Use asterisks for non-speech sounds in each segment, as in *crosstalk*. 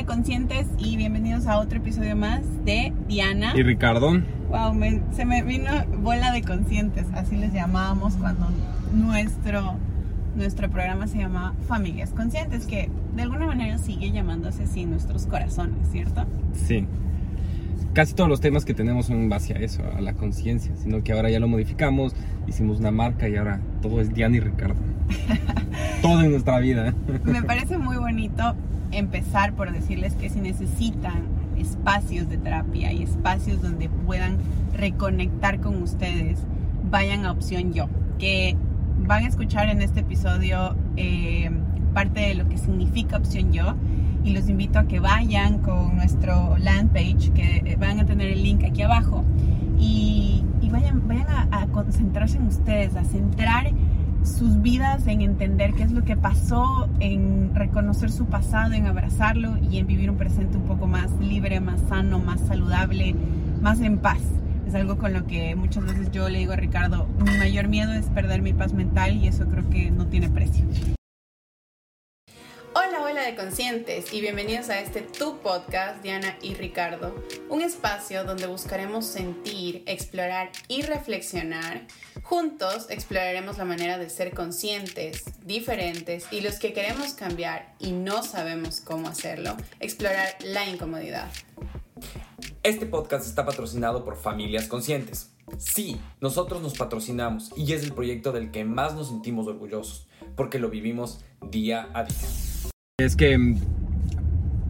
de conscientes y bienvenidos a otro episodio más de Diana. Y Ricardo. Wow, me- se me vino bola de conscientes, así les llamábamos cuando nuestro, nuestro programa se llamaba Familias Conscientes, que de alguna manera sigue llamándose así nuestros corazones, ¿cierto? Sí. Casi todos los temas que tenemos son en base a eso, a la conciencia, sino que ahora ya lo modificamos, hicimos una marca y ahora todo es Diana y Ricardo. *laughs* todo en nuestra vida. Me parece muy bonito empezar por decirles que si necesitan espacios de terapia y espacios donde puedan reconectar con ustedes, vayan a Opción Yo, que van a escuchar en este episodio eh, parte de lo que significa Opción Yo y los invito a que vayan con nuestro land page, que van a tener el link aquí abajo y, y vayan, vayan a, a concentrarse en ustedes, a centrar sus vidas en entender qué es lo que pasó, en reconocer su pasado, en abrazarlo y en vivir un presente un poco más libre, más sano, más saludable, más en paz. Es algo con lo que muchas veces yo le digo a Ricardo, mi mayor miedo es perder mi paz mental y eso creo que no tiene precio. Hola de conscientes y bienvenidos a este Tu Podcast, Diana y Ricardo, un espacio donde buscaremos sentir, explorar y reflexionar. Juntos exploraremos la manera de ser conscientes, diferentes y los que queremos cambiar y no sabemos cómo hacerlo, explorar la incomodidad. Este podcast está patrocinado por Familias Conscientes. Sí, nosotros nos patrocinamos y es el proyecto del que más nos sentimos orgullosos, porque lo vivimos día a día. Es que mm,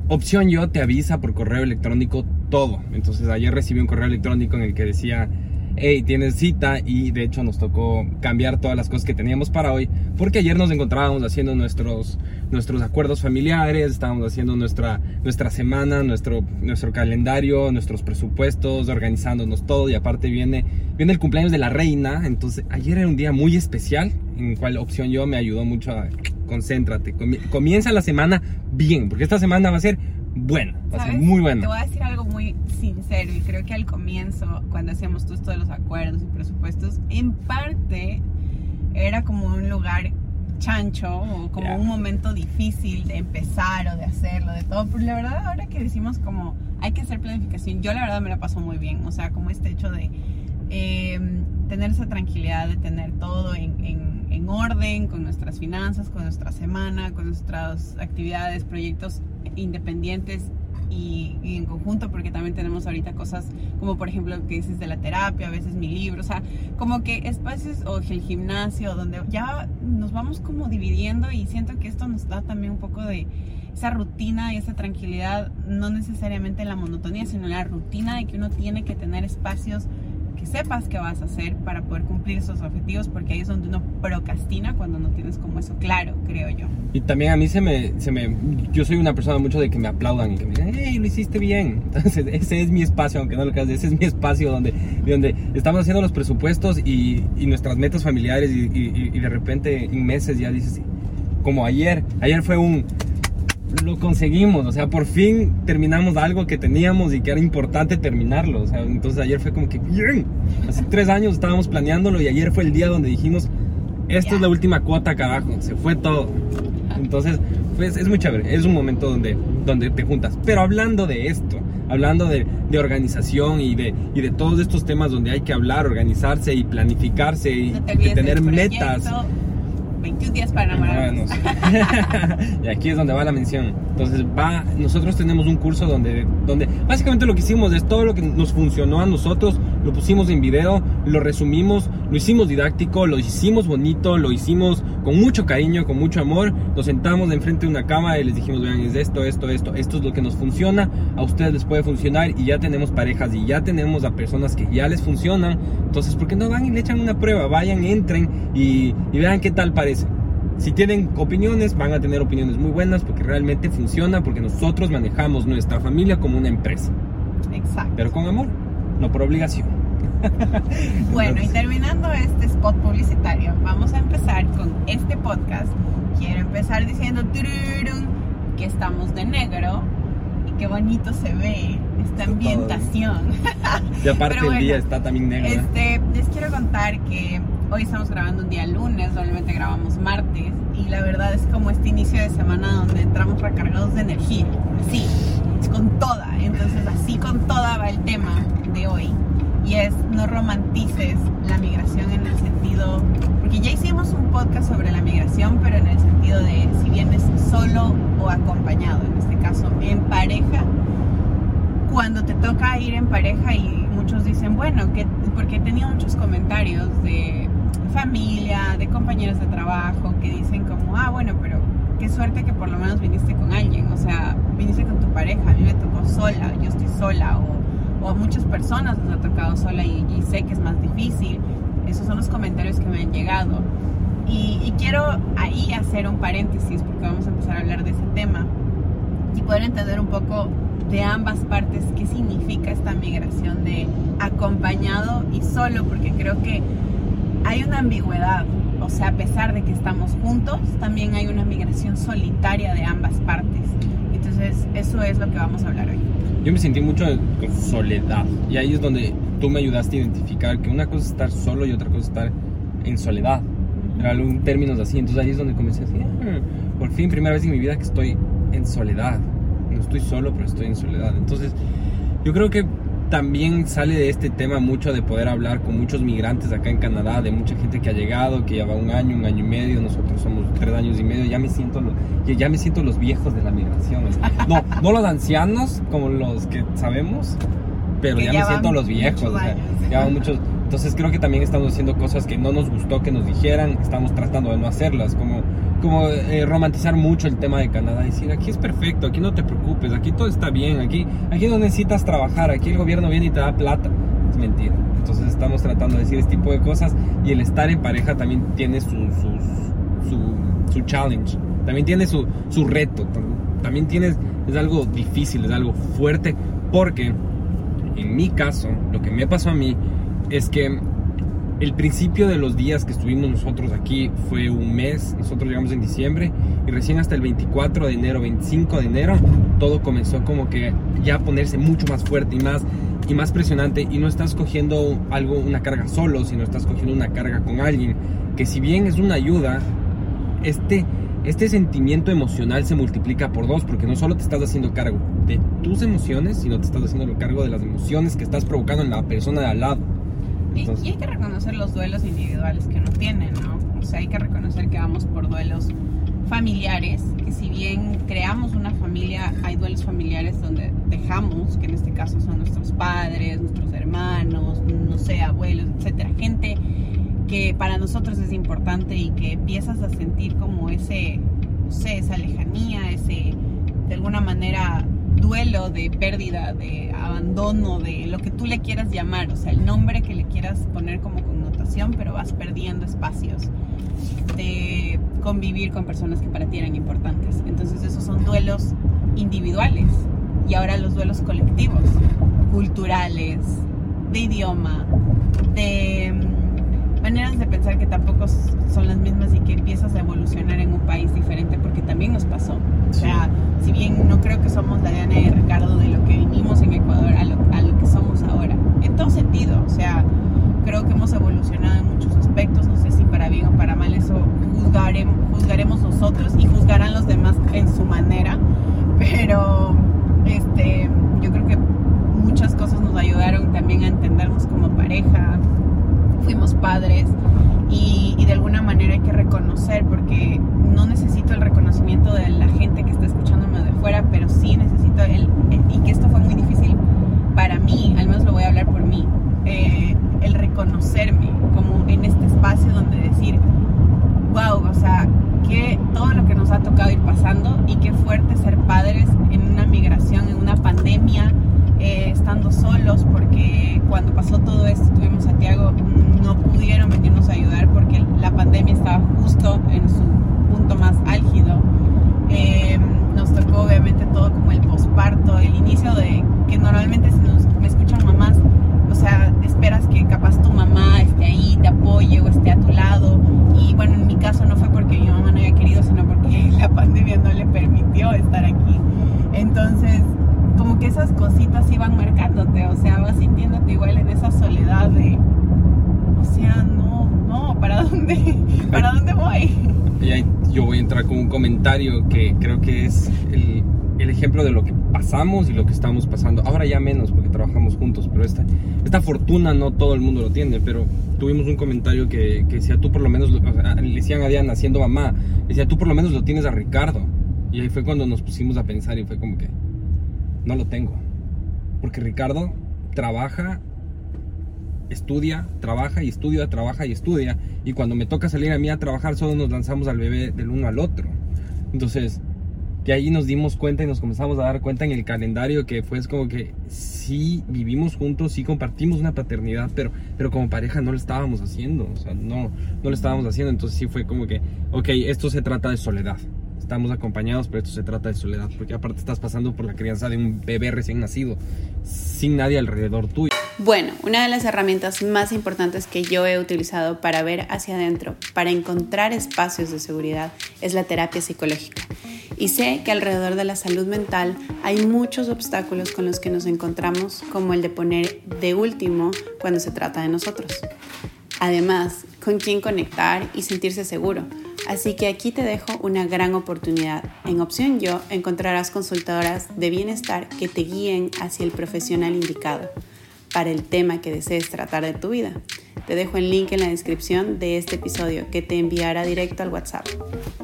Opción Yo te avisa por correo electrónico todo. Entonces ayer recibí un correo electrónico en el que decía, hey, tienes cita y de hecho nos tocó cambiar todas las cosas que teníamos para hoy porque ayer nos encontrábamos haciendo nuestros, nuestros acuerdos familiares, estábamos haciendo nuestra, nuestra semana, nuestro, nuestro calendario, nuestros presupuestos, organizándonos todo y aparte viene, viene el cumpleaños de la reina. Entonces ayer era un día muy especial en el cual Opción Yo me ayudó mucho a concéntrate, comi- comienza la semana bien, porque esta semana va a ser buena, va a ser muy Te buena. voy a decir algo muy sincero y creo que al comienzo, cuando hacíamos todo esto de los acuerdos y presupuestos, en parte era como un lugar chancho o como un momento difícil de empezar o de hacerlo, de todo. Pero la verdad ahora que decimos como hay que hacer planificación, yo la verdad me la paso muy bien. O sea, como este hecho de eh, tener esa tranquilidad, de tener todo en, en- en orden con nuestras finanzas, con nuestra semana, con nuestras actividades, proyectos independientes y, en conjunto, porque también tenemos ahorita cosas como por ejemplo lo que dices de la terapia, a veces mi libro, o sea, como que espacios o el gimnasio donde ya nos vamos como dividiendo y siento que esto nos da también un poco de esa rutina y esa tranquilidad, no necesariamente la monotonía, sino la rutina de que uno tiene que tener espacios que sepas que vas a hacer para poder cumplir esos objetivos, porque ahí es donde uno procrastina cuando no tienes como eso claro, creo yo. Y también a mí se me, se me, yo soy una persona mucho de que me aplaudan y que me digan, hey, lo hiciste bien. *laughs* Entonces ese es mi espacio, aunque no lo creas, ese es mi espacio donde, donde estamos haciendo los presupuestos y, y nuestras metas familiares y, y- y de repente en meses ya dices, como ayer, ayer fue un, lo conseguimos, o sea, por fin terminamos algo que teníamos y que era importante terminarlo, o sea, entonces ayer fue como que, bien, hace tres años estábamos planeándolo y ayer fue el día donde dijimos, esta es la última cuota, carajo, se fue todo. Entonces, pues es muy chévere, es un momento donde, donde te juntas. Pero hablando de esto, hablando de, de organización y de, y de todos estos temas donde hay que hablar, organizarse y planificarse y No te olvides tener metas. Proyecto 21 días para. Enamorarnos. *laughs* y aquí es donde va la mención. Entonces, va, nosotros tenemos un curso donde, donde básicamente lo que hicimos es todo lo que nos funcionó a nosotros, lo pusimos en video, lo resumimos, lo hicimos didáctico, lo hicimos bonito, lo hicimos con mucho cariño, con mucho amor. Nos sentamos de enfrente de una cama y les dijimos, vean, es esto, esto, esto, esto es lo que nos funciona, a ustedes les puede funcionar y ya tenemos parejas y ya tenemos a personas que ya les funcionan. Entonces, ¿por qué no van y le echan una prueba? Vayan, entren y, y vean qué tal parece. Si tienen opiniones, van a tener opiniones muy buenas porque realmente funciona, porque nosotros manejamos nuestra familia como una empresa, Exacto. pero con amor, no por obligación. *laughs* Bueno, y terminando este spot publicitario, vamos a empezar con este podcast. Quiero empezar diciendo que estamos de negro y qué bonito se ve esta ambientación. y aparte *laughs* pero el día bueno, está también negro. ¿eh? Este, les quiero contar que hoy estamos grabando un día lunes, normalmente grabamos martes, y la verdad es como este inicio de semana donde entramos recargados de energía. Así, con toda. Entonces así con toda va el tema de hoy. Y es no romantices la migración en el sentido, porque ya hicimos un podcast sobre la migración, pero en el sentido de si vienes solo o acompañado, en este caso en pareja, cuando te toca ir en pareja y muchos dicen, bueno, que, porque he tenido muchos comentarios de familia, de compañeros de trabajo que dicen como, ah, bueno, pero qué suerte que por lo menos viniste con alguien, o sea, viniste con tu pareja, a mí me tocó sola, yo estoy sola, o, o a muchas personas les ha tocado sola y, y, sé que es más difícil. Esos son los comentarios que me han llegado. Y, y quiero ahí hacer un paréntesis porque vamos a empezar a hablar de ese tema y poder entender un poco de ambas partes qué significa esta migración de acompañado y solo, porque creo que hay una ambigüedad, o sea, a pesar de que estamos juntos, también hay una migración solitaria de ambas partes. Entonces, eso es lo que vamos a hablar hoy. Yo me sentí mucho con soledad y ahí es donde tú me ayudaste a identificar que una cosa es estar solo y otra cosa es estar en soledad. Era en términos así, entonces ahí es donde comencé a decir, ah, por fin, primera vez en mi vida que estoy en soledad. No estoy solo, pero estoy en soledad. Entonces, yo creo que también sale de este tema mucho de poder hablar con muchos migrantes acá en Canadá, de mucha gente que ha llegado, que lleva un año, un año y medio, nosotros somos tres años y medio, ya me siento, ya me siento los viejos de la migración. No, no los ancianos como los que sabemos, pero que ya me siento los viejos. O sea, ya muchos, entonces creo que también estamos haciendo cosas que no nos gustó que nos dijeran, estamos tratando de no hacerlas, como como eh, romantizar mucho el tema de Canadá, decir aquí es perfecto, aquí no te preocupes, aquí todo está bien, aquí, aquí no necesitas trabajar, aquí el gobierno viene y te da plata. Es mentira. Entonces estamos tratando de decir este tipo de cosas y el estar en pareja también tiene su, su, su, su challenge, también tiene su, su reto, también tiene, es algo difícil, es algo fuerte, porque en mi caso, lo que me pasó a mí es que el principio de los días que estuvimos nosotros aquí fue un mes, nosotros llegamos en diciembre y recién hasta el 24 de enero, 25 de enero, todo comenzó como que ya a ponerse mucho más fuerte y más y más presionante y no estás cogiendo algo una carga solo, sino estás cogiendo una carga con alguien que si bien es una ayuda, este este sentimiento emocional se multiplica por dos porque no solo te estás haciendo cargo de tus emociones, sino te estás haciendo cargo de las emociones que estás provocando en la persona de al lado. Y, y, hay que reconocer los duelos individuales que uno tiene, ¿no? O sea, hay que reconocer que vamos por duelos familiares, que si bien creamos una familia, hay duelos familiares donde dejamos, que en este caso son nuestros padres, nuestros hermanos, no sé, abuelos, etcétera, gente que para nosotros es importante y que empiezas a sentir como ese, no sé, esa lejanía, ese, de alguna manera, duelo de pérdida, de abandono, de lo que tú le quieras llamar, o sea, el nombre que le quieras poner como connotación, pero vas perdiendo espacios de convivir con personas que para ti eran importantes. Entonces esos son duelos individuales y ahora los duelos colectivos, culturales, de idioma, de maneras de pensar que tampoco son las mismas y que empiezas a evolucionar en un país diferente porque también nos pasó. O sea, si bien no creo que somos la Diana y Ricardo de lo que vivimos en Ecuador a lo, a lo que somos ahora, en todo sentido, o sea, creo que hemos evolucionado en muchos aspectos, no sé si para bien o para mal, eso juzgaremos, juzgaremos nosotros y juzgarán los demás en su manera, pero este, yo creo que muchas cosas nos ayudaron también a entendernos como pareja, fuimos padres y, y de alguna manera hay que reconocer porque no necesito el reconocimiento de la gente que está escuchándome de fuera, pero sí necesito el, y que esto fue muy difícil para mí, al menos lo voy a hablar por mí, eh, el reconocerme como en este espacio donde decir, wow, o sea, que todo lo que nos ha tocado ir pasando y qué fuerte ser padres en una migración, en una pandemia, eh, estando solos, porque cuando pasó todo esto, tuvimos a Tiago, no pudieron venirnos a ayudar porque la pandemia estaba justo en su punto más álgido. Eh, nos tocó obviamente todo como el posparto, el inicio de que normalmente si nos, me escuchan mamás, o sea, esperas que capaz tu mamá esté ahí, te apoye o esté a tu lado. Y bueno, en mi caso no fue porque mi mamá no haya querido, sino porque la pandemia no le permitió estar aquí. Entonces, como que esas cositas iban marcándote, o sea, vas sintiéndote igual en esa soledad de, o sea, no, no, ¿para dónde, para dónde voy? y ahí yo voy a entrar con un comentario que creo que es el, ejemplo de lo que pasamos y lo que estamos pasando. Ahora ya menos porque trabajamos juntos, pero esta, esta fortuna no todo el mundo lo tiene, pero tuvimos un comentario que, que decía, tú por lo menos, le decían a Diana, siendo mamá, decía, tú por lo menos lo tienes a Ricardo. Y ahí fue cuando nos pusimos a pensar y fue como que, no lo tengo. Porque Ricardo trabaja, estudia, trabaja y estudia, trabaja y estudia. Y cuando me toca salir a mí a trabajar, solo nos lanzamos al bebé del uno al otro. Entonces, que ahí nos dimos cuenta y nos comenzamos a dar cuenta en el calendario que fue es como que sí vivimos juntos, sí compartimos una paternidad, pero, pero como pareja no lo estábamos haciendo, o sea, no, no lo estábamos haciendo, entonces sí fue como que, ok, esto se trata de soledad, estamos acompañados, pero esto se trata de soledad, porque aparte estás pasando por la crianza de un bebé recién nacido, sin nadie alrededor tuyo. Bueno, una de las herramientas más importantes que yo he utilizado para ver hacia adentro, para encontrar espacios de seguridad, es la terapia psicológica. Y sé que alrededor de la salud mental hay muchos obstáculos con los que nos encontramos, como el de poner de último cuando se trata de nosotros. Además, con quién conectar y sentirse seguro. Así que aquí te dejo una gran oportunidad. En Opción Yo encontrarás consultadoras de bienestar que te guíen hacia el profesional indicado para el tema que desees tratar de tu vida. Te dejo el link en la descripción de este episodio que te enviará directo al WhatsApp.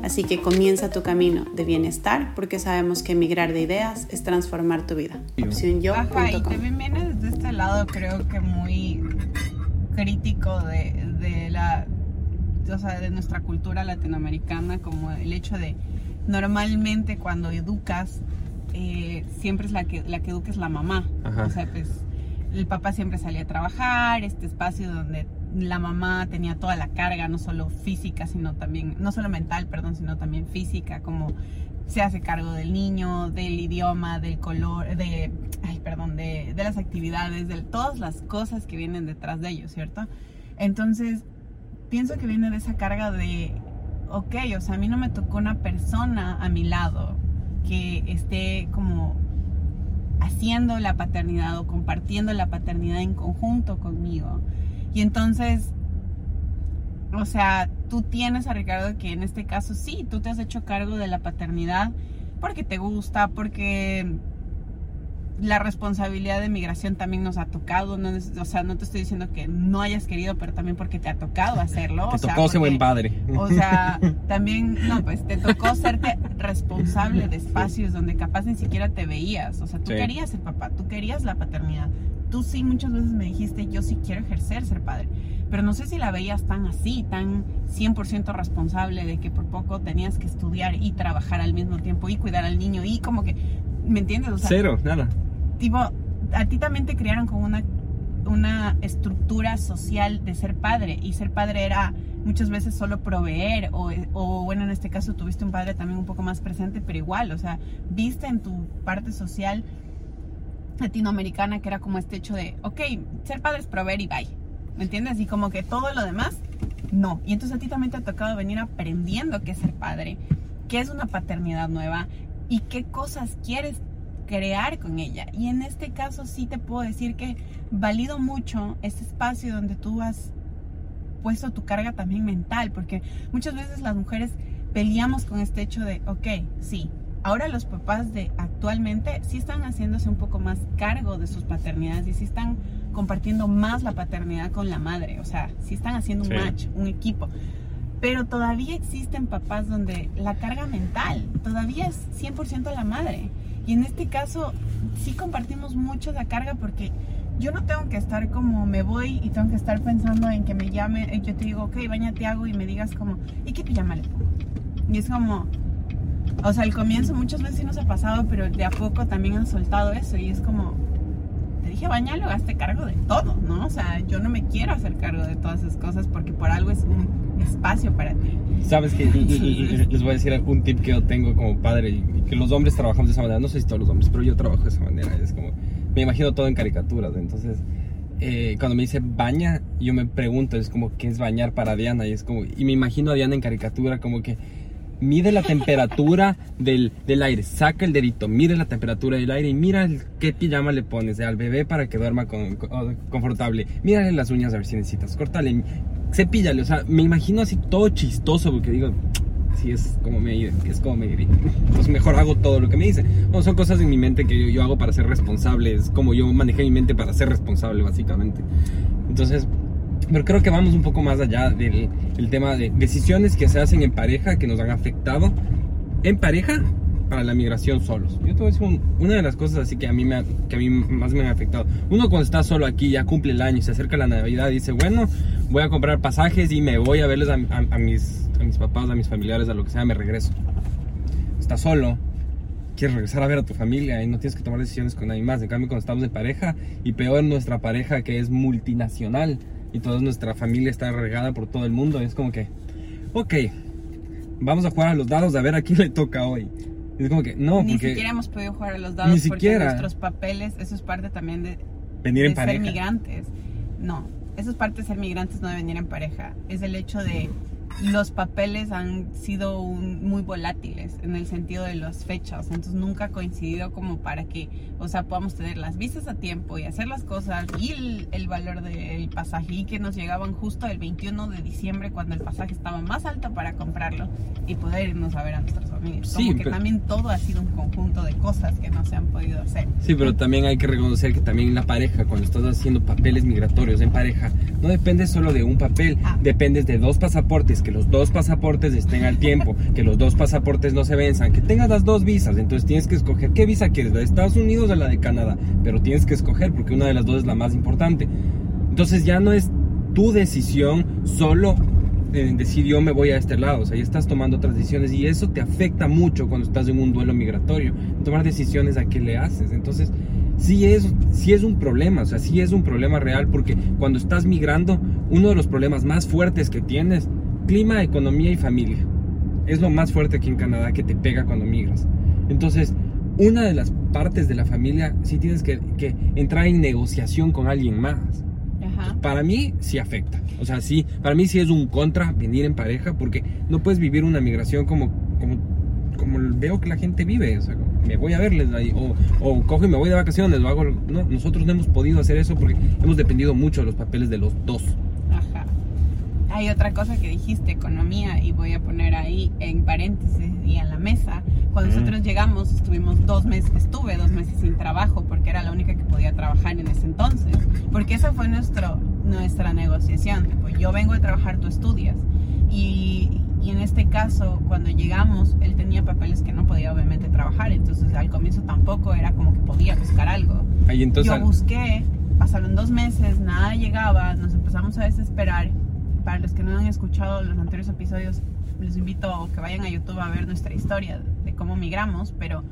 Así que comienza tu camino de bienestar porque sabemos que migrar de ideas es transformar tu vida. Ajá, y también viene desde este lado, creo que muy crítico de, de la, o sea, de nuestra cultura latinoamericana, como el hecho de normalmente cuando educas, eh, siempre es la que, la que educa es la mamá. Ajá. O sea, pues el papá siempre salía a trabajar, este espacio donde la mamá tenía toda la carga, no solo física, sino también, no solo mental, perdón, sino también física, como se hace cargo del niño, del idioma, del color, de, ay, perdón, de, de las actividades, de todas las cosas que vienen detrás de ellos, ¿cierto? Entonces, pienso que viene de esa carga de, ok, o sea, a mí no me tocó una persona a mi lado que esté como haciendo la paternidad o compartiendo la paternidad en conjunto conmigo. Y entonces, o sea, tú tienes a Ricardo que en este caso sí, tú te has hecho cargo de la paternidad porque te gusta, porque la responsabilidad de migración también nos ha tocado, no, o sea, no te estoy diciendo que no hayas querido, pero también porque te ha tocado hacerlo. Te o sea, tocó ser buen padre. o sea, también, no, pues te tocó serte responsable de espacios donde capaz ni siquiera te veías. O sea, tú Sí. querías ser papá, tú querías la paternidad. Tú sí muchas veces me dijiste, yo sí quiero ejercer ser padre. Pero no sé si la veías tan así, tan 100% responsable de que por poco tenías que estudiar y trabajar al mismo tiempo y cuidar al niño y como que, ¿me entiendes? O sea, Cero, nada. tipo, a ti también te criaron con una, una estructura social de ser padre y ser padre era muchas veces solo proveer o, o, bueno, en este caso tuviste un padre también un poco más presente, pero igual, o sea, viste en tu parte social latinoamericana que era como este hecho de, ok, ser padre es proveer y bye, ¿me entiendes? Y como que todo lo demás, no. Y entonces a ti también te ha tocado venir aprendiendo qué es ser padre, qué es una paternidad nueva y qué cosas quieres crear con ella. Y en este caso sí te puedo decir que valido mucho este espacio donde tú has puesto tu carga también mental, porque muchas veces las mujeres peleamos con este hecho de, ok, sí, ahora los papás de actualmente sí están haciéndose un poco más cargo de sus paternidades y sí están compartiendo más la paternidad con la madre, o sea, sí están haciendo un Sí. match, un equipo. Pero todavía existen papás donde la carga mental todavía es 100% la madre. Y en este caso sí compartimos mucho la carga porque yo no tengo que estar como me voy y tengo que estar pensando en que me llame, yo te digo, ok, bañate hago y me digas como, ¿y qué pijama le pongo? Y es como, o sea, al comienzo muchas veces sí nos ha pasado, pero de a poco también han soltado eso y es como, te dije bañalo, hazte cargo de todo, ¿no? O sea, yo no me quiero hacer cargo de todas esas cosas porque por algo es un espacio para ti. Sabes que les voy a decir un tip que yo tengo como padre que los hombres trabajamos de esa manera. No sé si todos los hombres, pero yo trabajo de esa manera. Es como, me imagino todo en caricaturas. Entonces, eh, cuando me dice baña, yo me pregunto, es como, ¿qué es bañar para Diana? Y es como, y me imagino a Diana en caricatura como que mide la temperatura del, del aire, saca el dedito, mide la temperatura del aire y mira el- qué pijama le pones al bebé para que duerma con, con- confortable. Mírale las uñas a ver si necesitas, córtale, cepíllale. O sea, me imagino así todo chistoso porque digo, sí es como me, es como me. Entonces mejor hago todo lo que me dicen. No, son cosas en mi mente que yo, yo hago para ser responsable, es como yo manejé mi mente para ser responsable básicamente. Entonces, pero creo que vamos un poco más allá del el tema de decisiones que se hacen en pareja que nos han afectado en pareja para la migración solos. Yo te voy a decir un- una de las cosas así que a mí me que a mí más me han afectado. Uno cuando está solo aquí ya cumple el año se acerca la Navidad dice, bueno, voy a comprar pasajes y me voy a verles a, a- a mis, a mis papás, a mis familiares, a lo que sea, me regreso. Estás solo, quieres regresar a ver a tu familia y no tienes que tomar decisiones con nadie más. En cambio, cuando estamos en pareja y peor nuestra pareja que es multinacional y toda nuestra familia está regada por todo el mundo, es como que, ok, vamos a jugar a los dados a ver a quién le toca hoy. Es como que, no, Ni porque siquiera hemos podido jugar a los dados Ni porque siquiera. nuestros papeles, eso es parte también de, venir de en ser pareja. migrantes. No, eso es parte de ser migrantes, no de venir en pareja. Es el hecho de los papeles han sido un- muy volátiles en el sentido de las fechas, entonces nunca ha coincidido como para que, o sea, podamos tener las visas a tiempo y hacer las cosas y el, el valor del pasaje y que nos llegaban justo el 21 de diciembre cuando el pasaje estaba más alto para comprarlo y poder irnos a ver a nuestras familias. Sí, Como que pero- también todo ha sido un conjunto de cosas que no se han podido hacer. Sí, pero también hay que reconocer que también la pareja, cuando estás haciendo papeles migratorios en pareja, no depende solo de un papel, Ah. dependes de dos pasaportes, que los dos pasaportes estén al tiempo, que los dos pasaportes no se venzan, que tengas las dos visas, entonces tienes que escoger qué visa quieres, la de Estados Unidos o la de Canadá, pero tienes que escoger porque una de las dos es la más importante. Entonces ya no es tu decisión solo en decir yo me voy a este lado, o sea, ya estás tomando otras decisiones y eso te afecta mucho cuando estás en un duelo migratorio, tomar decisiones a qué le haces. Entonces, sí es, sí es un problema, o sea, sí es un problema real porque cuando estás migrando, uno de los problemas más fuertes que tienes, clima, economía y familia. Es lo más fuerte aquí en Canadá que te pega cuando migras. Entonces, una de las partes de la familia sí tienes que, que entrar en negociación con alguien más. Ajá. Para mí sí afecta. O sea, sí, para mí sí es un contra venir en pareja porque no puedes vivir una migración como, como, como veo que la gente vive. O sea, me voy a verles ahí, o, o cojo y me voy de vacaciones, lo hago. No, nosotros no hemos podido hacer eso porque hemos dependido mucho de los papeles de los dos. Hay otra cosa que dijiste, economía, y voy a poner ahí en paréntesis y en la mesa. Cuando Ujú. nosotros llegamos, estuvimos dos meses, estuve dos meses sin trabajo porque era la única que podía trabajar en ese entonces. Porque esa fue nuestro, nuestra negociación. Tipo, yo vengo a trabajar, tú estudias. Y, y en este caso, cuando llegamos, él tenía papeles que no podía obviamente trabajar. Entonces al comienzo tampoco era como que podía buscar algo. Ahí entonces, Yo busqué, pasaron dos meses, nada llegaba, nos empezamos a desesperar. Para los que no han escuchado los anteriores episodios, les invito a que vayan a YouTube a ver nuestra historia de cómo migramos, pero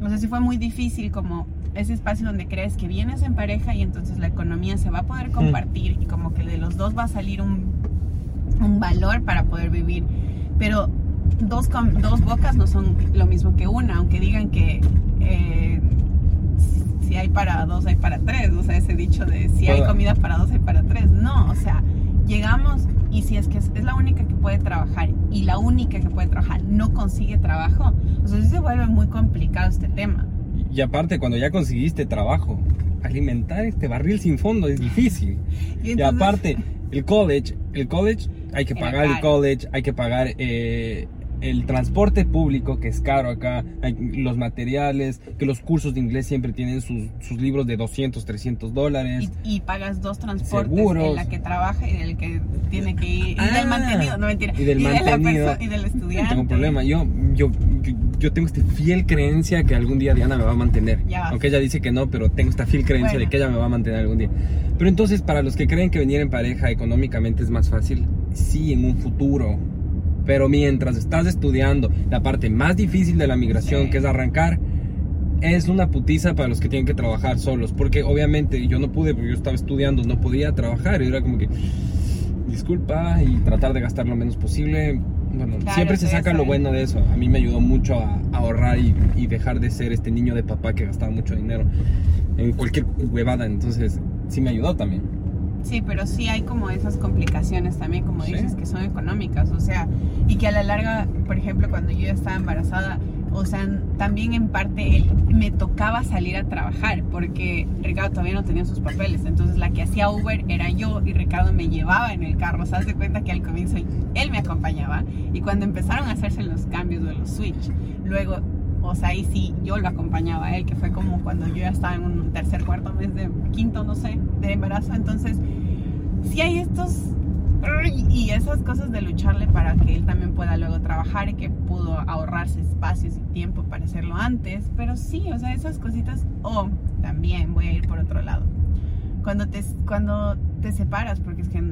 no sé si fue muy difícil como ese espacio donde crees que vienes en pareja y entonces la economía se va a poder compartir y como que de los dos va a salir un, un valor para poder vivir. Pero dos, dos bocas no son lo mismo que una, aunque digan que eh, si- hay para dos, hay para tres. O sea, ese dicho de si hay comida para dos, hay para tres. No, o sea, llegamos y si es que es, es la única que puede trabajar y la única que puede trabajar no consigue trabajo, o sea, sí se vuelve muy complicado este tema. y aparte, cuando ya conseguiste trabajo, alimentar este barril sin fondo es difícil. Y, Y aparte, el college, el college, hay que pagar el college, hay que pagar eh, el transporte público, que es caro acá, los materiales, que los cursos de inglés siempre tienen sus, sus libros de 200, 300 dólares. y, y pagas dos transportes, Seguros. el la que trabaja y el que tiene que ir, y Ah, del mantenido, no mentira, y del de la mantenido. y del No estudiante. tengo problema. Yo, yo, yo, yo tengo esta fiel creencia que algún día Diana me va a mantener. Ya. Aunque ella dice que no, pero tengo esta fiel creencia Bueno. de que ella me va a mantener algún día. Pero entonces, para los que creen que venir en pareja económicamente es más fácil, sí, en un futuro. Pero mientras estás estudiando la parte más difícil de la migración, Sí. que es arrancar, es una putiza para los que tienen que trabajar solos. Porque obviamente yo no pude, porque yo estaba estudiando, no podía trabajar. Y era como que, disculpa, y tratar de gastar lo menos posible. Bueno, Claro, siempre se saca eso lo bueno de eso. A mí me ayudó mucho a, a ahorrar y, y dejar de ser este niño de papá que gastaba mucho dinero en cualquier huevada. Entonces, sí me ayudó también. Sí, pero sí hay como esas complicaciones también, como Sí. dices, que son económicas, o sea, y que a la larga, por ejemplo, cuando yo ya estaba embarazada, o sea, también en parte me tocaba salir a trabajar porque Ricardo todavía no tenía sus papeles. Entonces la que hacía Uber era yo y Ricardo me llevaba en el carro. Se hace cuenta que al comienzo él me acompañaba y cuando empezaron a hacerse los cambios de los switch, luego, o sea, ahí sí yo lo acompañaba a él, que fue como cuando yo ya estaba en un tercer, cuarto mes de quinto, no sé, de embarazo. Entonces, sí hay estos y esas cosas de lucharle para que él también pueda luego trabajar y que pudo ahorrarse espacios y tiempo para hacerlo antes. Pero sí, o sea, esas cositas. O también voy a ir por otro lado. Cuando te, cuando te separas, porque es que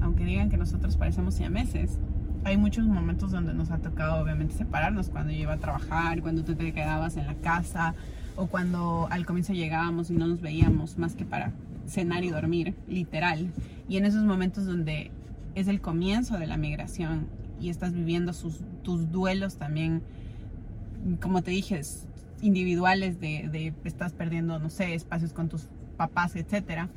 aunque digan que nosotros parecemos meses hay muchos momentos donde nos ha tocado obviamente separarnos. Cuando yo iba a trabajar, cuando tú te quedabas en la casa o cuando al comienzo llegábamos y no nos veíamos más que para cenar y dormir, literal. Y en esos momentos donde es el comienzo de la migración y estás viviendo sus, tus duelos también, como te dije, individuales de, de, estás perdiendo, no sé, espacios con tus papás, etcétera.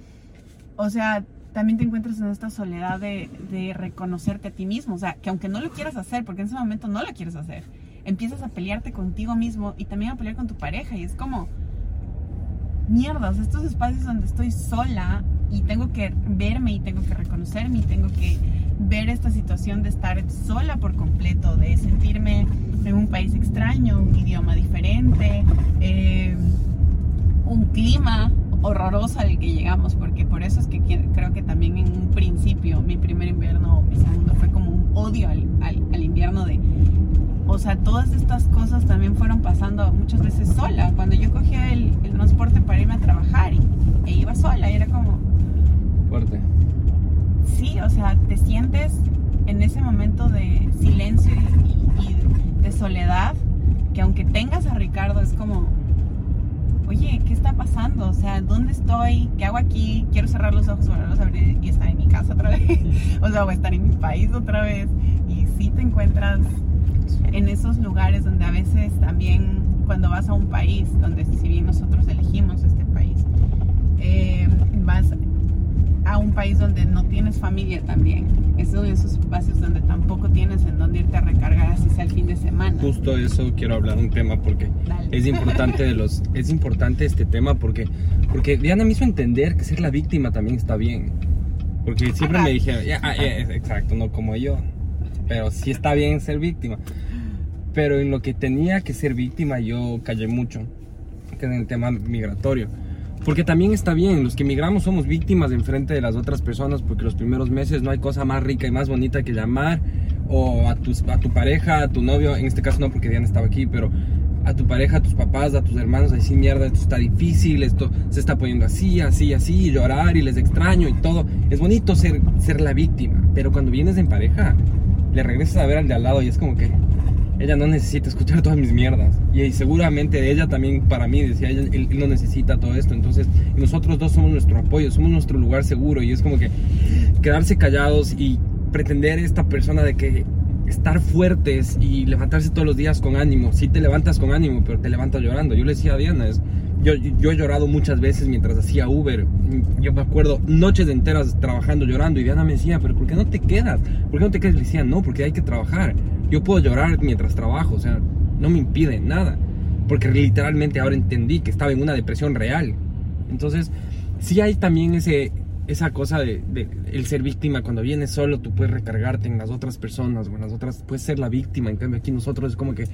O sea, también te encuentras en esta soledad de, reconocerte a ti mismo. O sea, que aunque no lo quieras hacer, porque en ese momento no lo quieres hacer, empiezas a pelearte contigo mismo y también a pelear con tu pareja. Y es como, mierdas, estos espacios donde estoy sola y tengo que verme y tengo que reconocerme y tengo que ver esta situación de estar sola por completo, de sentirme en un país extraño, un idioma diferente, eh, un clima horroroso al que llegamos, porque por eso es que creo que también en un principio, mi primer invierno, mi segundo fue como un odio al, al, invierno de... O sea, todas estas cosas también fueron pasando muchas veces sola. Cuando yo cogía el, el transporte para irme a trabajar y, e iba sola, y era como, Sí, o sea, te sientes en ese momento de silencio y, de soledad, que aunque tengas a Ricardo es como, oye, ¿qué está pasando? O sea, ¿dónde estoy? ¿Qué hago aquí? Quiero cerrar los ojos, volverlos a abrir y estar en mi casa otra vez. *laughs* o sea, o estar en mi país otra vez. Y sí te encuentras en esos lugares donde a veces también cuando vas a un país, donde si bien nosotros elegimos este país, eh, vas a un país donde no tienes familia también. Es uno de esos espacios donde tampoco tienes en dónde irte a recargar así sea el fin de semana. Justo eso quiero hablar un tema porque es importante de los *laughs* es importante este tema porque porque Diana me hizo entender que ser la víctima también está bien. Porque siempre me dijeron, ah, exacto, no como yo, pero sí está bien ser víctima. Pero en lo que tenía que ser víctima yo callé mucho, que en el tema migratorio porque también está bien, los que emigramos somos víctimas en frente de las otras personas porque los primeros meses no hay cosa más rica y más bonita que llamar o a, tus, a tu pareja, a tu novio, en este caso no porque Diana estaba aquí, pero a tu pareja, a tus papás, a tus hermanos, a decir mierda, esto está difícil, esto se está poniendo así, así, así, llorar y les extraño y todo. Es bonito ser, ser la víctima, pero cuando vienes en pareja, le regresas a ver al de al lado y es como que ella no necesita escuchar todas mis mierdas. Y, seguramente ella también, para mí, decía, ella, él, no necesita todo esto. Entonces, nosotros dos somos nuestro apoyo, somos nuestro lugar seguro. Y es como que quedarse callados y pretender esta persona de que estar fuertes y levantarse todos los días con ánimo. Sí te levantas con ánimo, pero te levantas llorando. Yo le decía a Diana, es, yo, yo, he llorado muchas veces mientras hacía Uber. Yo me acuerdo noches enteras trabajando llorando y Diana me decía, pero ¿por qué no te quedas? ¿Por qué no te quedas? Le decía, no, porque hay que trabajar. Yo puedo llorar mientras trabajo, o sea, no me impide nada. Porque literalmente ahora entendí que estaba en una depresión real. Entonces, sí hay también ese, esa cosa de, el ser víctima. Cuando vienes solo, tú puedes recargarte en las otras personas o en las otras, puedes ser la víctima. En cambio, aquí nosotros es como que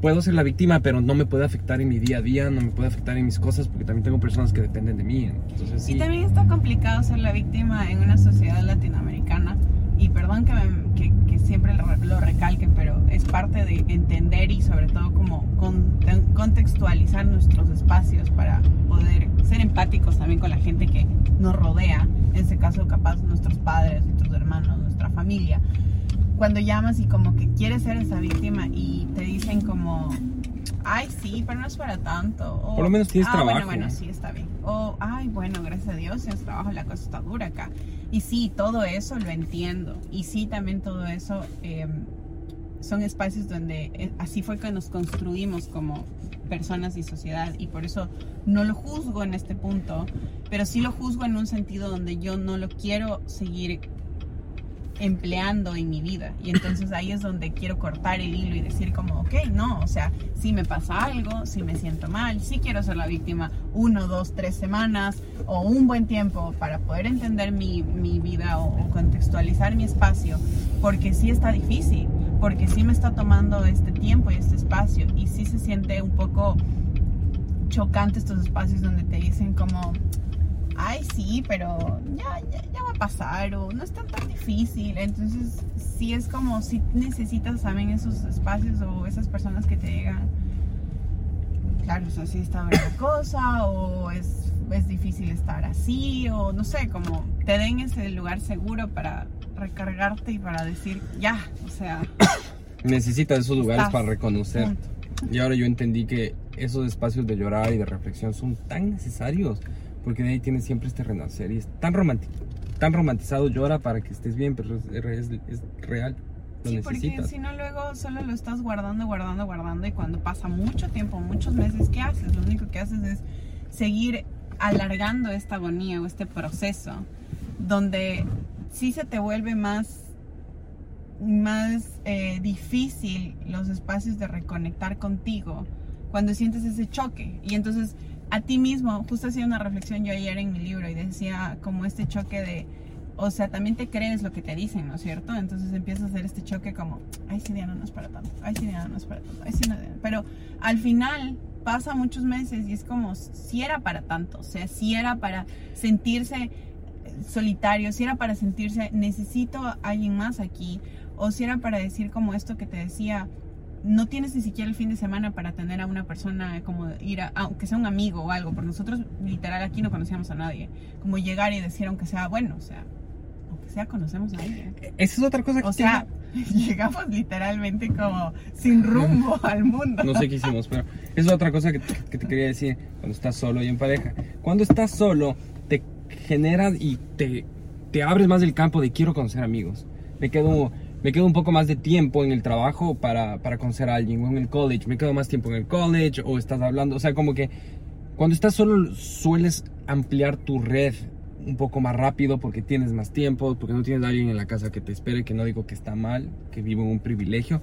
puedo ser la víctima, pero no me puede afectar en mi día a día, no me puede afectar en mis cosas, porque también tengo personas que dependen de mí. Entonces. Y también está complicado ser la víctima en una sociedad latinoamericana. Y perdón que, que siempre lo, recalquen, pero es parte de entender y sobre todo como contextualizar nuestros espacios para poder ser empáticos también con la gente que nos rodea, en este caso capaz nuestros padres, nuestros hermanos, nuestra familia. Cuando llamas y como que quieres ser esa víctima y te dicen como, ay, sí, pero no es para tanto. Por lo menos tienes ah, trabajo. Bueno, bueno, sí, está bien. O, ay, bueno, gracias a Dios tienes trabajo, la cosa está dura acá. Y sí, todo eso lo entiendo. Y sí, también todo eso em, son espacios donde eh, así fue que nos construimos como personas y sociedad. Y por eso no lo juzgo en este punto, pero sí lo juzgo en un sentido donde yo no lo quiero seguir empleando en mi vida. Y entonces ahí es donde quiero cortar el hilo y decir como, ok, no, o sea, si me pasa algo, si me siento mal, si quiero ser la víctima uno, dos, tres semanas o un buen tiempo para poder entender mi, mi vida o, o contextualizar mi espacio, porque sí está difícil, porque sí me está tomando este tiempo y este espacio y sí se siente un poco chocante estos espacios donde te dicen como, ay sí, pero ya, ya, ya va a pasar o no es tan tan difícil. Entonces sí es como si necesitas también esos espacios o esas personas que te digan, claro, o sea, sí está bien la cosa o es, es difícil estar así o no sé, como te den ese lugar seguro para recargarte y para decir, ya, o sea, *coughs* Necesitas esos lugares Estás. para reconocer. punto. Y ahora yo entendí que esos espacios de llorar y de reflexión son tan necesarios, porque de ahí tienes siempre este renacer y es tan romántico, tan romantizado llora para que estés bien, pero es, es- es real, lo Sí, porque si no luego solo lo estás guardando, guardando, guardando y cuando pasa mucho tiempo, muchos meses, ¿qué haces? Lo único que haces es seguir alargando esta agonía o este proceso donde sí se te vuelve más más eh, difícil los espacios de reconectar contigo cuando sientes ese choque y entonces a ti mismo justo hacía una reflexión yo ayer en mi libro y decía como este choque de o sea, también te crees lo que te dicen, ¿no es cierto? Entonces empiezas a hacer este choque como, ay, sí, Diana, no es para tanto, ay, sí, Diana, no es para tanto, ay, sí, no, Diana". Pero al final pasa muchos meses y es como, si era para tanto, o sea, si era para sentirse solitario, si era para sentirse, necesito alguien más aquí, o si era para decir como esto que te decía, no tienes ni siquiera el fin de semana para tener a una persona como ir a, aunque sea un amigo o algo, porque nosotros literal aquí no conocíamos a nadie, como llegar y decir aunque sea bueno, o sea, aunque sea conocemos a alguien. Esa es otra cosa que O sea, *laughs* llegamos literalmente como sin rumbo *laughs* al mundo. no sé qué hicimos, pero esa es otra cosa que, que te quería decir cuando estás solo y en pareja. Cuando estás solo, te generas y te, te abres más del campo de quiero conocer amigos. Me quedo, me quedo un poco más de tiempo en el trabajo para, para conocer a alguien, o en el college, me quedo más tiempo en el college, o estás hablando, o sea, como que cuando estás solo sueles ampliar tu red un poco más rápido porque tienes más tiempo, porque no tienes a alguien en la casa que te espere, que no digo que está mal, que vive en un privilegio,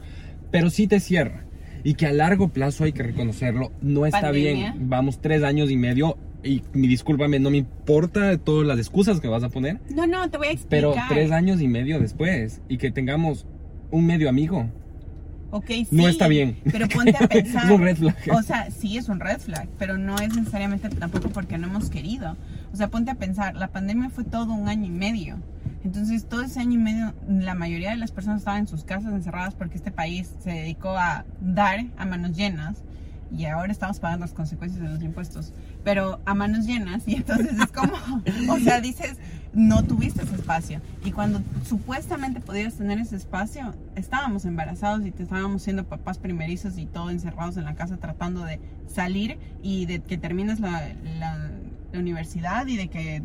pero sí te cierra. Y que a largo plazo hay que reconocerlo, no está Pandemia. bien. Vamos tres años y medio y mi discúlpame, no me importa todas las excusas que vas a poner, No, no, te voy a explicar. pero tres años y medio después y que tengamos un medio amigo, Ok, sí, no está bien. Pero ponte a pensar. *laughs* Es un red flag. O sea, sí es un red flag, pero no es necesariamente tampoco porque no hemos querido. O sea, ponte a pensar, la pandemia fue todo un año y medio. Entonces, todo ese año y medio, la mayoría de las personas estaban en sus casas encerradas porque este país se dedicó a dar a manos llenas y ahora estamos pagando las consecuencias de los impuestos, pero a manos llenas *laughs* y entonces es como, o sea, dices, no tuviste ese espacio y cuando supuestamente podías tener ese espacio, estábamos embarazados y te estábamos siendo papás primerizos y todo encerrados en la casa tratando de salir y de que termines la, la- universidad y de que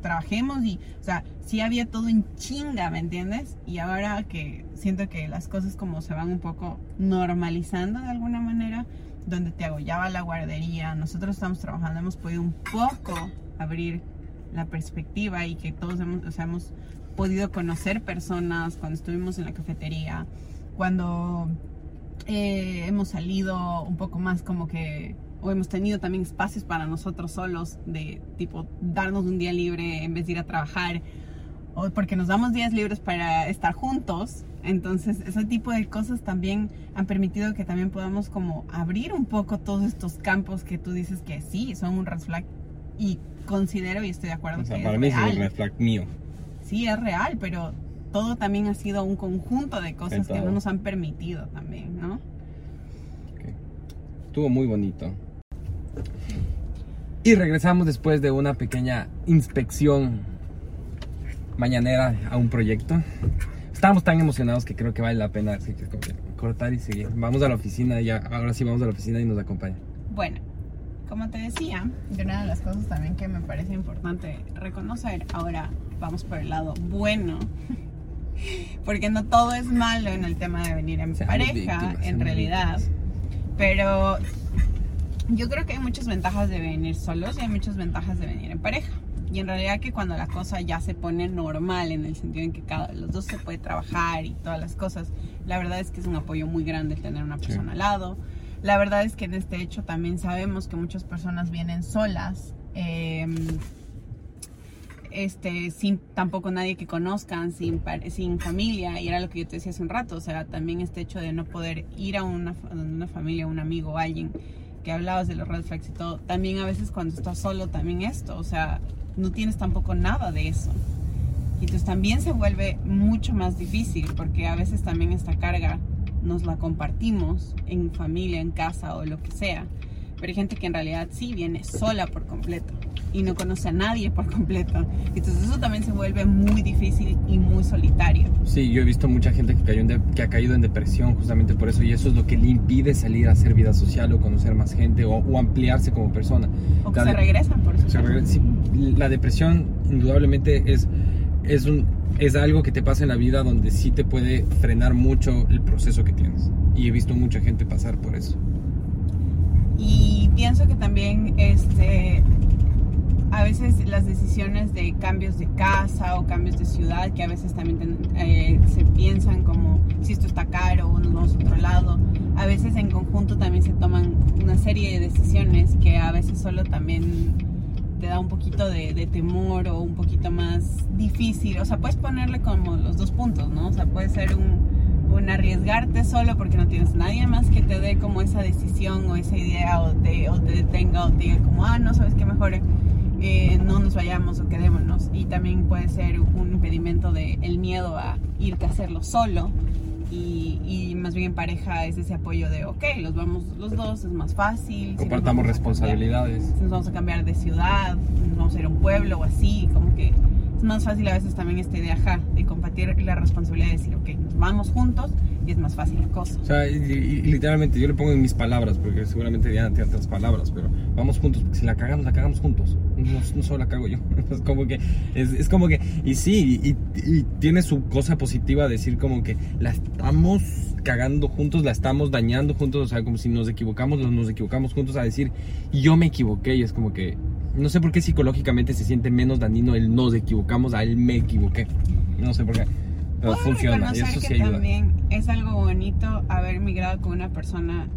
trabajemos y, o sea, sí había todo en chinga, ¿me entiendes? Y ahora que siento que las cosas como se van un poco normalizando de alguna manera, donde te agollaba la guardería, nosotros estamos trabajando, hemos podido un poco abrir la perspectiva y que todos hemos, o sea, hemos podido conocer personas cuando estuvimos en la cafetería, cuando eh, hemos salido un poco más como que o hemos tenido también espacios para nosotros solos de tipo darnos un día libre en vez de ir a trabajar o porque nos damos días libres para estar juntos entonces ese tipo de cosas también han permitido que también podamos como abrir un poco todos estos campos que tú dices que sí son un red flag y considero y estoy de acuerdo O sea, que para es mí es el red flag mío. sí es real, pero todo también ha sido un conjunto de cosas que no nos han permitido también, ¿no? Ok. Estuvo muy bonito. Y regresamos después de una pequeña inspección mañanera a un proyecto. Estábamos tan emocionados que creo que vale la pena así que cortar y seguir. Vamos a la oficina ya, ahora sí vamos a la oficina y nos acompaña. Bueno, como te decía, de una de las cosas también que me parece importante reconocer, ahora vamos por el lado bueno, *laughs* porque no todo es malo en el tema de venir en Seamos pareja, víctimas, en realidad, víctimas. pero yo creo que hay muchas ventajas de venir solos y hay muchas ventajas de venir en pareja. Y en realidad que cuando la cosa ya se pone normal, en el sentido en que cada, los dos se puede trabajar y todas las cosas, la verdad es que es un apoyo muy grande tener una persona al lado. La verdad es que en este hecho también sabemos que muchas personas vienen solas. Eh, este, sin tampoco nadie que conozcan, sin, sin familia, y era lo que yo te decía hace un rato, o sea, también este hecho de no poder ir a una, una familia, un amigo o alguien que hablabas de los red flags y todo, también a veces cuando estás solo, también esto, o sea, no tienes tampoco nada de eso. Y entonces también se vuelve mucho más difícil, porque a veces también esta carga nos la compartimos en familia, en casa o lo que sea, pero hay gente que en realidad sí viene sola por completo y no conoce a nadie por completo. Entonces eso también se vuelve muy difícil y muy solitario. Sí, yo he visto mucha gente que, cayó que ha caído en depresión justamente por eso y eso es lo que le impide salir a hacer vida social o conocer más gente o, ampliarse como persona. O que se regresan por eso. la depresión indudablemente es, es, un, es algo que te pasa en la vida donde sí te puede frenar mucho el proceso que tienes. Y he visto mucha gente pasar por eso. Y pienso que también este, a veces las decisiones de cambios de casa o cambios de ciudad, que a veces también eh, se piensan como si esto está caro o nos a otro lado, a veces en conjunto también se toman una serie de decisiones que a veces solo también te da un poquito de, temor o un poquito más difícil. O sea, puedes ponerle como los dos puntos, ¿no? O sea, puede ser un, un arriesgarte solo porque no tienes nadie más que te dé como esa decisión o esa idea o te, o te detenga o te diga como, ah, no sabes qué mejor eh, no nos vayamos o quedémonos. Y también puede ser un impedimento de el miedo a ir a hacerlo solo. Y, y, más bien en pareja es ese apoyo de, ok, los vamos los dos, es más fácil. Compartamos responsabilidades. nos vamos a cambiar de ciudad, nos vamos a ir a un pueblo o así, como que es más fácil a veces también esta idea de compartir la responsabilidad de decir, ok, nos vamos juntos y es más fácil la cosa. O sea, y, literalmente yo le pongo en mis palabras, porque seguramente ya tiene otras palabras, pero vamos juntos, porque si la cagamos, la cagamos juntos. No, solo la cago yo. *laughs* Es como que, es, como que, y sí, y, tiene su cosa positiva decir como que la estamos cagando juntos, la estamos dañando juntos, o sea, como si nos equivocamos, nos equivocamos juntos a decir, yo me equivoqué, y es como que, no sé por qué psicológicamente se siente menos dañino el nos equivocamos a el me equivoqué. No sé por qué. Pero funciona y eso sí ayuda. También es algo bonito haber migrado con una persona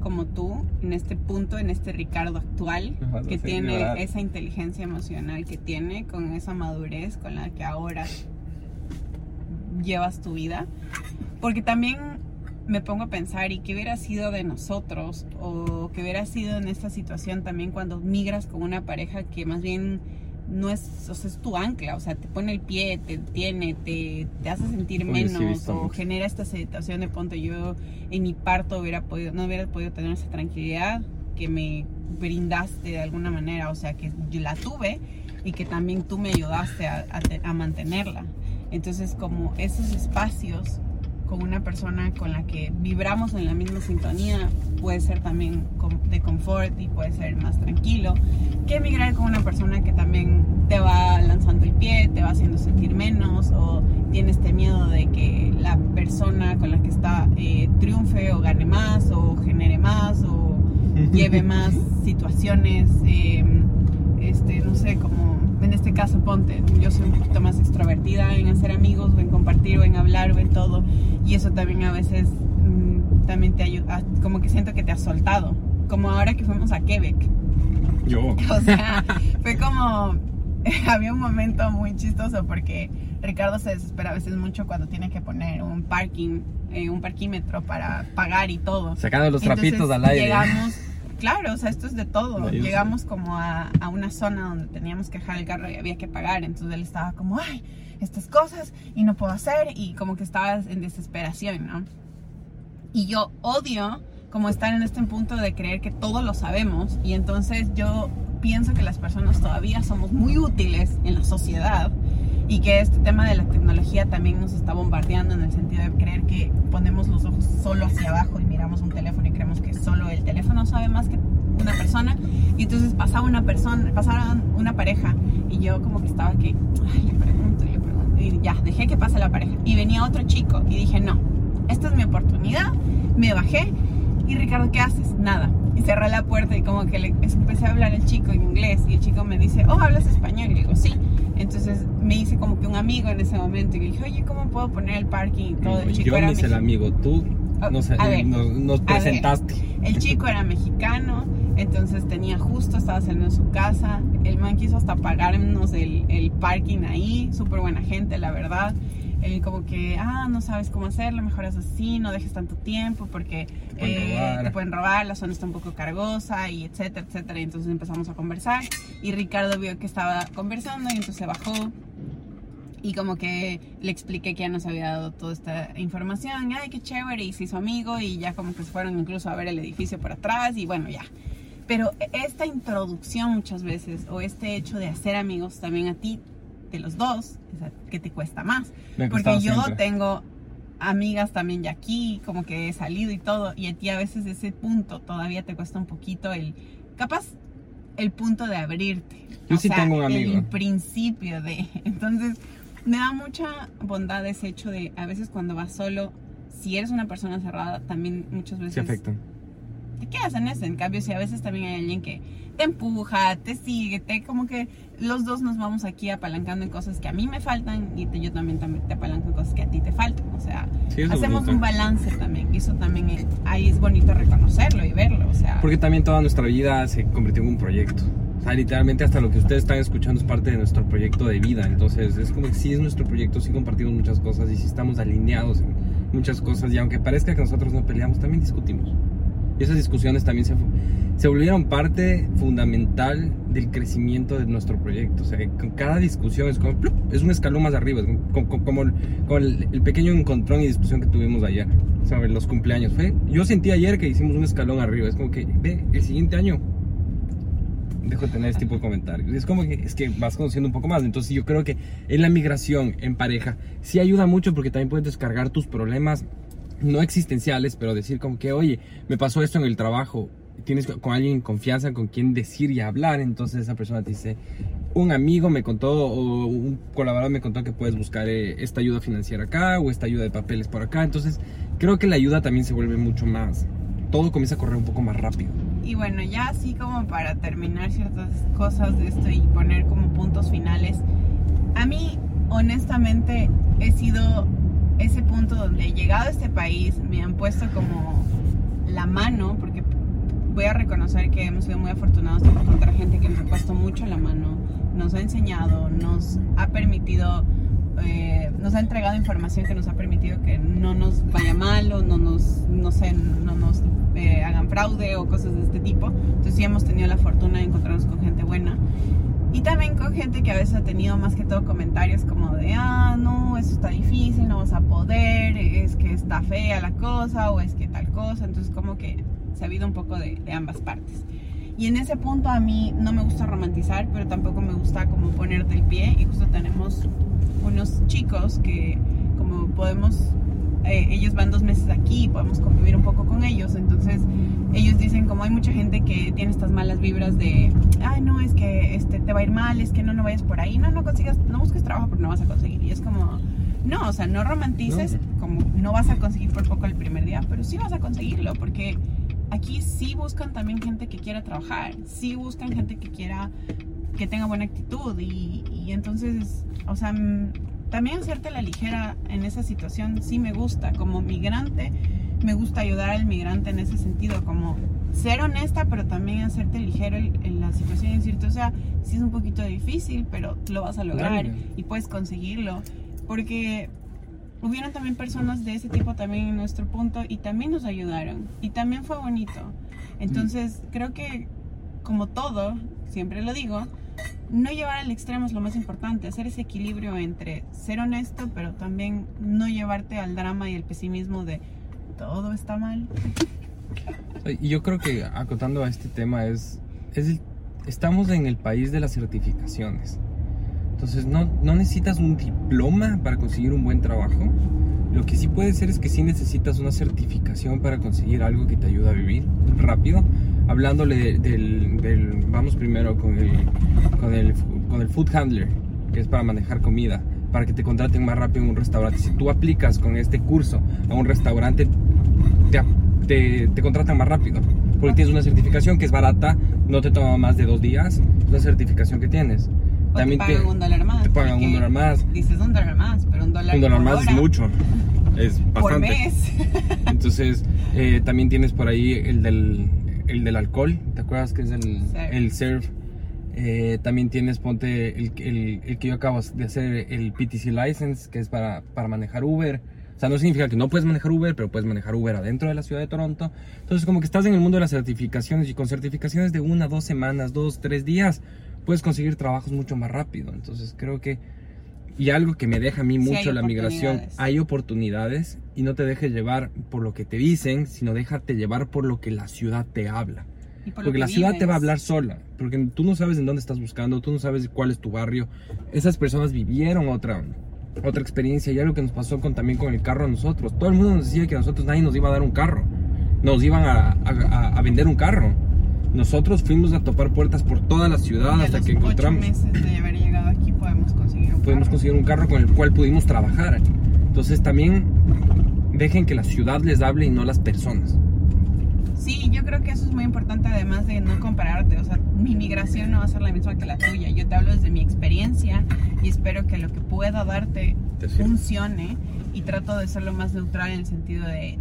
como tú en este punto, en este Ricardo actual, *laughs* que tiene esa inteligencia emocional que tiene, con esa madurez con la que ahora llevas tu vida. Porque también me pongo a pensar, ¿y qué hubiera sido de nosotros? O qué hubiera sido en esta situación también cuando migras con una pareja que más bien no es, o sea, es tu ancla, o sea, te pone el pie, te tiene, te, te hace sentir menos, o genera esta situación de ponte yo en mi parto hubiera podido, no hubiera podido tener esa tranquilidad que me brindaste de alguna manera, o sea, que yo la tuve y que también tú me ayudaste a, a mantenerla. Entonces, como esos espacios con una persona con la que vibramos en la misma sintonía puede ser también de confort y puede ser más tranquilo que emigrar con una persona que también te va lanzando el pie, te va haciendo sentir menos o tienes este miedo de que la persona con la que está eh, triunfe o gane más o genere más o *laughs* lleve más situaciones, eh, este, no sé, como en este caso, ponte, yo soy un poquito más extrovertida en hacer amigos o en compartir o en hablar o en todo. Y eso también a veces mm, también te ayuda, como que siento que te ha soltado. Como ahora que fuimos a Quebec. Yo. *laughs* O sea, fue como, *laughs* había un momento muy chistoso porque Ricardo se desespera a veces mucho cuando tiene que poner un parking, eh, un parquímetro para pagar y todo. Sacando los trapitos al aire. Llegamos Claro, o sea, esto es de todo. Llegamos como a, a, una zona donde teníamos que dejar el carro y había que pagar. Entonces él estaba como, ay, estas cosas y no puedo hacer. Y como que estaba en desesperación, ¿no? Y yo odio como estar en este punto de creer que todo lo sabemos. Y entonces yo pienso que las personas todavía somos muy útiles en la sociedad y que este tema de la tecnología también nos está bombardeando en el sentido de creer que ponemos los ojos solo hacia abajo y miramos un teléfono y creemos que solo el teléfono sabe más que una persona y entonces pasaba una persona, pasaba una pareja y yo como que estaba que, le pregunto, le pregunto y ya, dejé que pase la pareja y venía otro chico y dije, no, esta es mi oportunidad, me bajé y Ricardo, ¿qué haces? Nada. Y cerré la puerta y como que le empecé a hablar al chico en inglés y el chico me dice, oh, ¿hablas español? Y digo, sí. Entonces me hice como que un amigo en ese momento y le dije, oye, ¿cómo puedo poner el parking y todo? El chico Yo me hice el amigo, tú Oh, nos, a ver, nos- nos a ver. presentaste. El chico era mexicano, entonces tenía justo, estaba saliendo de su casa. El man quiso hasta pagarnos el, el parking ahí, súper buena gente, la verdad. Él como que, ah, no sabes cómo hacerlo, mejor es así, no dejes tanto tiempo porque pueden eh, robar. te pueden robar, la zona está un poco cargosa y etcétera, etcétera. Y entonces empezamos a conversar y Ricardo vio que estaba conversando y entonces se bajó y como que le expliqué que ya nos había dado toda esta información, ay, qué chévere, y se hizo amigo, y ya como que se fueron incluso a ver el edificio por atrás, y bueno, ya. Pero esta introducción muchas veces, o este hecho de hacer amigos también a ti, de los dos, que te cuesta más. Porque yo siempre. tengo amigas también ya aquí, como que he salido y todo, y a ti a veces ese punto todavía te cuesta un poquito el, capaz, el punto de abrirte. Yo O sí sea, tengo un amigo. El principio de, *laughs* entonces, me da mucha bondad ese hecho de, a veces cuando vas solo, si eres una persona cerrada, también muchas veces Se afectan. Te quedas en eso. En cambio, si a veces también hay alguien que te empuja, te sigue, te como que los dos nos vamos aquí apalancando en cosas que a mí me faltan y te- yo también, también te apalanco en cosas que a ti te faltan. O sea, Sí, hacemos un balance también. Y eso también es- ahí es bonito reconocerlo y verlo. O sea, Porque también toda nuestra vida se convirtió en un proyecto. O sea, literalmente hasta lo que ustedes están escuchando es parte de nuestro proyecto de vida. Entonces, es como que sí es nuestro proyecto, sí compartimos muchas cosas y sí estamos alineados en muchas cosas. Y aunque parezca que nosotros no peleamos, también discutimos. Y esas discusiones también se, se volvieron parte fundamental del crecimiento de nuestro proyecto. O sea, con cada discusión es como, es un escalón más arriba, es como, como- como el, como el pequeño encontrón y discusión que tuvimos ayer sobre los cumpleaños. Fue, yo sentí ayer que hicimos un escalón arriba, es como que, ve, el siguiente año dejo de tener este tipo de comentarios. Es como que es que vas conociendo un poco más. Entonces yo creo que en la migración en pareja sí ayuda mucho porque también puedes descargar tus problemas no existenciales, pero decir como que, oye, me pasó esto en el trabajo. Tienes con alguien en confianza con quien decir y hablar, entonces esa persona te dice, un amigo me contó o un colaborador me contó que puedes buscar eh, esta ayuda financiera acá o esta ayuda de papeles por acá. Entonces creo que la ayuda también se vuelve mucho más, todo comienza a correr un poco más rápido. Y bueno, ya así como para terminar ciertas cosas de esto y poner como puntos finales, a mí honestamente he sido ese punto donde he llegado a este país, me han puesto como la mano, porque voy a reconocer que hemos sido muy afortunados de encontrar gente que nos ha puesto mucho la mano, nos ha enseñado, nos ha permitido, eh, nos ha entregado información que nos ha permitido que no nos vaya mal o no nos, no sé, no nos eh, hagan fraude o cosas de este tipo. Entonces sí hemos tenido la fortuna de encontrarnos con gente buena. Y también con gente que a veces ha tenido más que todo comentarios como de, ah, no, eso está difícil, no vas a poder, es que está fea la cosa o es que tal cosa. Entonces como que se ha habido un poco de, de ambas partes. Y en ese punto a mí no me gusta romantizar, pero tampoco me gusta como ponerte el pie. Y justo tenemos unos chicos que como podemos, eh, ellos van dos meses aquí y podemos convivir un poco con ellos. Entonces ellos dicen como hay mucha gente que tiene estas malas vibras de, ay no, es que este, te va a ir mal, es que no, no vayas por ahí, no, no consigas, no busques trabajo porque no vas a conseguir. Y es como, no, o sea, no romantices, No. como no vas a conseguir por poco el primer día, pero sí vas a conseguirlo porque aquí sí buscan también gente que quiera trabajar, sí buscan gente que quiera, que tenga buena actitud y, y entonces, o sea, también hacerte la ligera en esa situación sí me gusta, como migrante me gusta ayudar al migrante en ese sentido, como ser honesta, pero también hacerte ligero en, la situación y decirte, o sea, sí es un poquito difícil, pero lo vas a lograr Dale. y puedes conseguirlo, porque hubieron también personas de ese tipo también en nuestro punto y también nos ayudaron y también fue bonito. Entonces, creo que como todo, siempre lo digo, no llevar al extremo es lo más importante, hacer ese equilibrio entre ser honesto, pero también no llevarte al drama y el pesimismo de todo está mal. Yo creo que acotando a este tema es, es el- estamos en el país de las certificaciones. Entonces no, no necesitas un diploma para conseguir un buen trabajo. Lo que sí puede ser es que sí necesitas una certificación para conseguir algo que te ayude a vivir rápido. Hablándole de- del, vamos primero con el, con el con el food handler, que es para manejar comida, para que te contraten más rápido en un restaurante. Si tú aplicas con este curso a un restaurante, te, te, te contratan más rápido. porque tienes una certificación que es barata, no te toma más de dos días, la certificación que tienes. También te pagan te- un dólar más. te pagan un dólar más. Dices un dólar más, pero un dólar, Un dólar por más es hora, mucho, es Por bastante. mes. *laughs* Entonces, eh, también tienes por ahí el del, el del alcohol, ¿te acuerdas que es el, Serve. el serve? Eh, también tienes, ponte, el, el- el que yo acabo de hacer, el PTC License, que es para, para manejar Uber. O sea, no significa que no puedes manejar Uber, pero puedes manejar Uber adentro de la ciudad de Toronto. Entonces, como que estás en el mundo de las certificaciones y con certificaciones de una, dos semanas, dos, tres días, puedes conseguir trabajos mucho más rápido. Entonces, creo que... Y algo que me deja a mí Sí, mucho hay la migración, hay oportunidades y no te dejes llevar por lo que te dicen, sino déjate llevar por lo que la ciudad te habla. Por Porque que la ciudad te va a hablar sola, porque tú no sabes en dónde estás buscando, tú no sabes cuál es tu barrio. Esas personas vivieron otra, otra experiencia y algo que nos pasó con, también con el carro a nosotros. Todo el mundo nos decía que a nosotros nadie nos iba a dar un carro, nos iban a, a- a vender un carro. Nosotros fuimos a topar puertas por toda la ciudad hasta que encontramos meses de haber llegado aquí podemos conseguir un pudimos carro. conseguir un carro con el cual pudimos trabajar. Entonces también dejen que la ciudad les hable y no las personas. Sí, yo creo que eso es muy importante, además de no compararte. O sea, mi migración no va a ser la misma que la tuya. Yo te hablo desde mi experiencia y espero que lo que pueda darte funcione. Y trato de ser lo más neutral en el sentido de,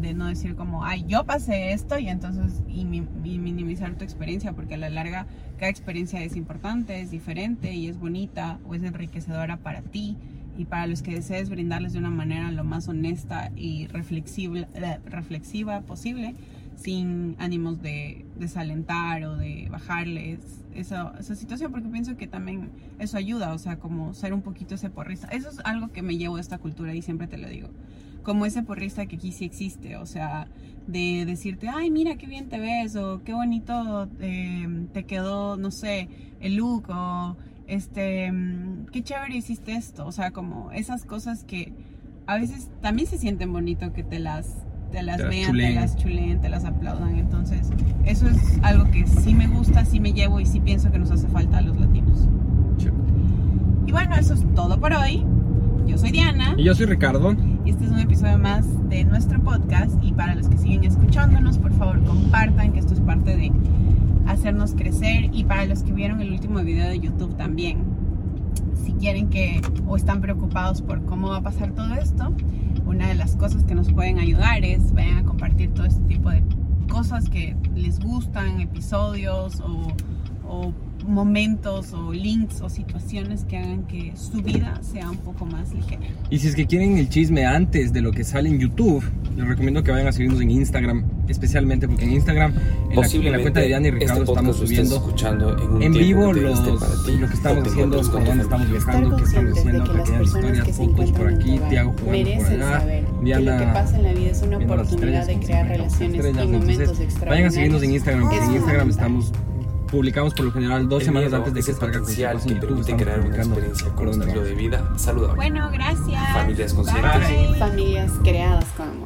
de no decir como, ay, yo pasé esto y entonces y, mi- y minimizar tu experiencia, porque a la larga cada experiencia es importante, es diferente y es bonita o es enriquecedora para ti y para los que desees brindarles de una manera lo más honesta y reflexible, eh, reflexiva posible, sin ánimos de desalentar o de bajarles esa, esa situación, porque pienso que también eso ayuda, o sea, como ser un poquito ese porrista. Eso es algo que me llevo de esta cultura y siempre te lo digo. Como ese porrista que aquí sí existe, o sea, de decirte, ay, mira qué bien te ves, o qué bonito eh, te quedó, no sé, el look, o este, mm, qué chévere hiciste esto, o sea, como esas cosas que a veces también se sienten bonito que te las, te las Te las vean, te las chuleen, te las aplaudan, entonces eso es algo que sí me gusta, sí me llevo y sí pienso que nos hace falta a los latinos. Y bueno, eso es todo por hoy. Yo soy Diana Y yo soy Ricardo. y este es un episodio más de nuestro podcast y para los que siguen escuchándonos, por favor compartan que esto es parte de hacernos crecer y para los que vieron el último video de YouTube también. Si quieren que o están preocupados por cómo va a pasar todo esto, una de las cosas que nos pueden ayudar es vayan a compartir todo este tipo de cosas que les gustan, episodios o, o momentos o links o situaciones que hagan que su vida sea un poco más ligera. Y si es que quieren el chisme antes de lo que sale en YouTube, les recomiendo que vayan a seguirnos en Instagram, especialmente porque en Instagram, en la, en la cuenta de Diana y Ricardo este estamos subiendo escuchando en, un en vivo los, diste para ti, lo que estamos haciendo, por con dónde estamos viajando, qué estamos haciendo, que las pequeñas historias, fotos por aquí, Tiago jugando por allá, saber que lo que Diana pasa en la vida es una oportunidad estrellas, de crear relaciones en momentos Entonces, extraordinarios. Vayan a seguirnos en Instagram, porque en Instagram estamos publicamos por lo general dos El semanas antes de es que el salga con potencial en que permite crear una experiencia con un estilo de vida saludable. Bueno, gracias. Familias conscientes. Bye. Familias creadas con amor.